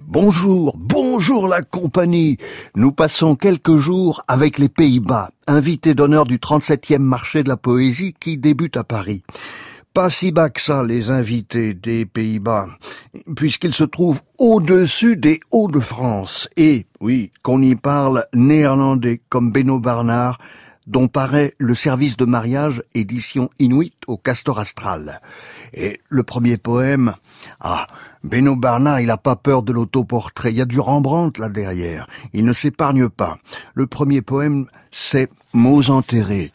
Bonjour, bonjour la compagnie. Nous passons quelques jours avec les Pays-Bas, invités d'honneur du 37e marché de la poésie qui débute à Paris. Pas si bas que ça, les invités des Pays-Bas, puisqu'ils se trouvent au-dessus des Hauts-de-France. Et, oui, qu'on y parle néerlandais comme Beno Barnard, dont paraît le service de mariage édition Inuit au Castor Astral. Et le premier poème, ah, Beno Barnard, il a pas peur de l'autoportrait. Il y a du Rembrandt là derrière. Il ne s'épargne pas. Le premier poème, c'est Mots enterrés.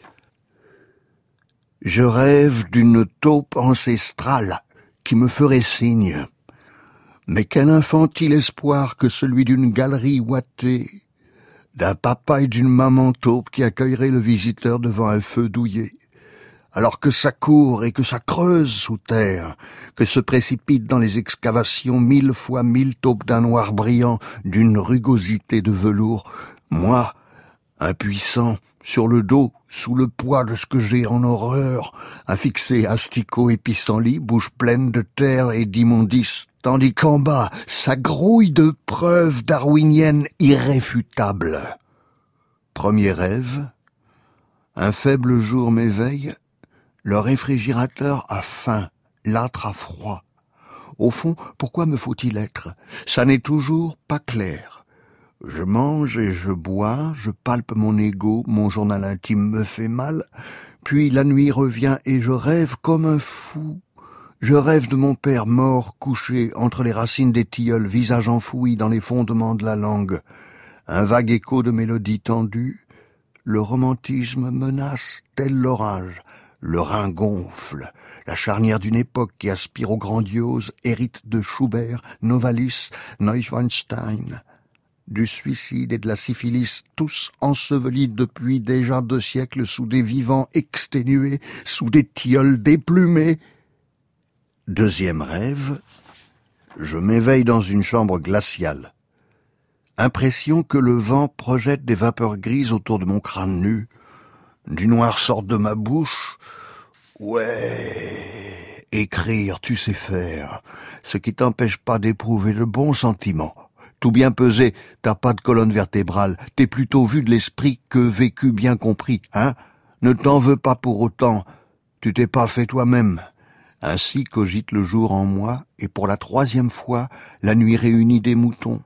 Je rêve d'une taupe ancestrale qui me ferait signe. Mais quel infantile espoir que celui d'une galerie ouatée d'un papa et d'une maman taupe qui accueillerait le visiteur devant un feu douillet, alors que ça court et que ça creuse sous terre, que se précipitent dans les excavations mille fois mille taupes d'un noir brillant, d'une rugosité de velours, moi, impuissant, sur le dos, sous le poids de ce que j'ai en horreur, fixer asticot et pissenlit, bouche pleine de terre et d'immondices, tandis qu'en bas, ça grouille de preuves darwiniennes irréfutables. Premier rêve, un faible jour m'éveille, le réfrigérateur a faim, l'âtre a froid. Au fond, pourquoi me faut-il être? Ça n'est toujours pas clair. Je mange et je bois, je palpe mon ego, mon journal intime me fait mal, puis la nuit revient et je rêve comme un fou. Je rêve de mon père mort couché entre les racines des tilleuls, visage enfoui dans les fondements de la langue. Un vague écho de mélodie tendue, le romantisme menace tel l'orage. Le rein gonfle. La charnière d'une époque qui aspire au grandiose hérite de Schubert, Novalis, Neuschwanstein du suicide et de la syphilis, tous ensevelis depuis déjà deux siècles sous des vivants exténués, sous des tilleuls déplumés. Deuxième rêve, je m'éveille dans une chambre glaciale. Impression que le vent projette des vapeurs grises autour de mon crâne nu. Du noir sort de ma bouche. Ouais, écrire, tu sais faire, ce qui t'empêche pas d'éprouver le bon sentiment tout bien pesé, t'as pas de colonne vertébrale, t'es plutôt vu de l'esprit que vécu bien compris, hein Ne t'en veux pas pour autant, tu t'es pas fait toi-même. Ainsi cogite le jour en moi, et pour la troisième fois, la nuit réunit des moutons.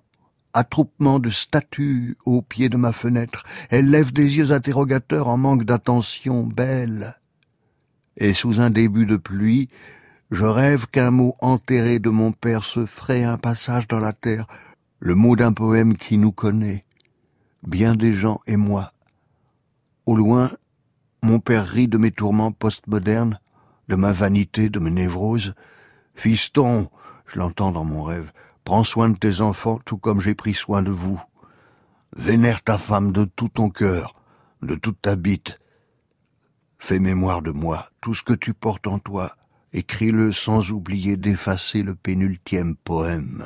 Attroupement de statues au pied de ma fenêtre, elle lève des yeux interrogateurs en manque d'attention belle. Et sous un début de pluie, je rêve qu'un mot enterré de mon père se ferait un passage dans la terre, le mot d'un poème qui nous connaît, bien des gens et moi. Au loin, mon père rit de mes tourments postmodernes, de ma vanité, de mes névroses. Fiston, je l'entends dans mon rêve, prends soin de tes enfants tout comme j'ai pris soin de vous. Vénère ta femme de tout ton cœur, de toute ta bite. Fais mémoire de moi, tout ce que tu portes en toi, écris-le sans oublier d'effacer le pénultième poème.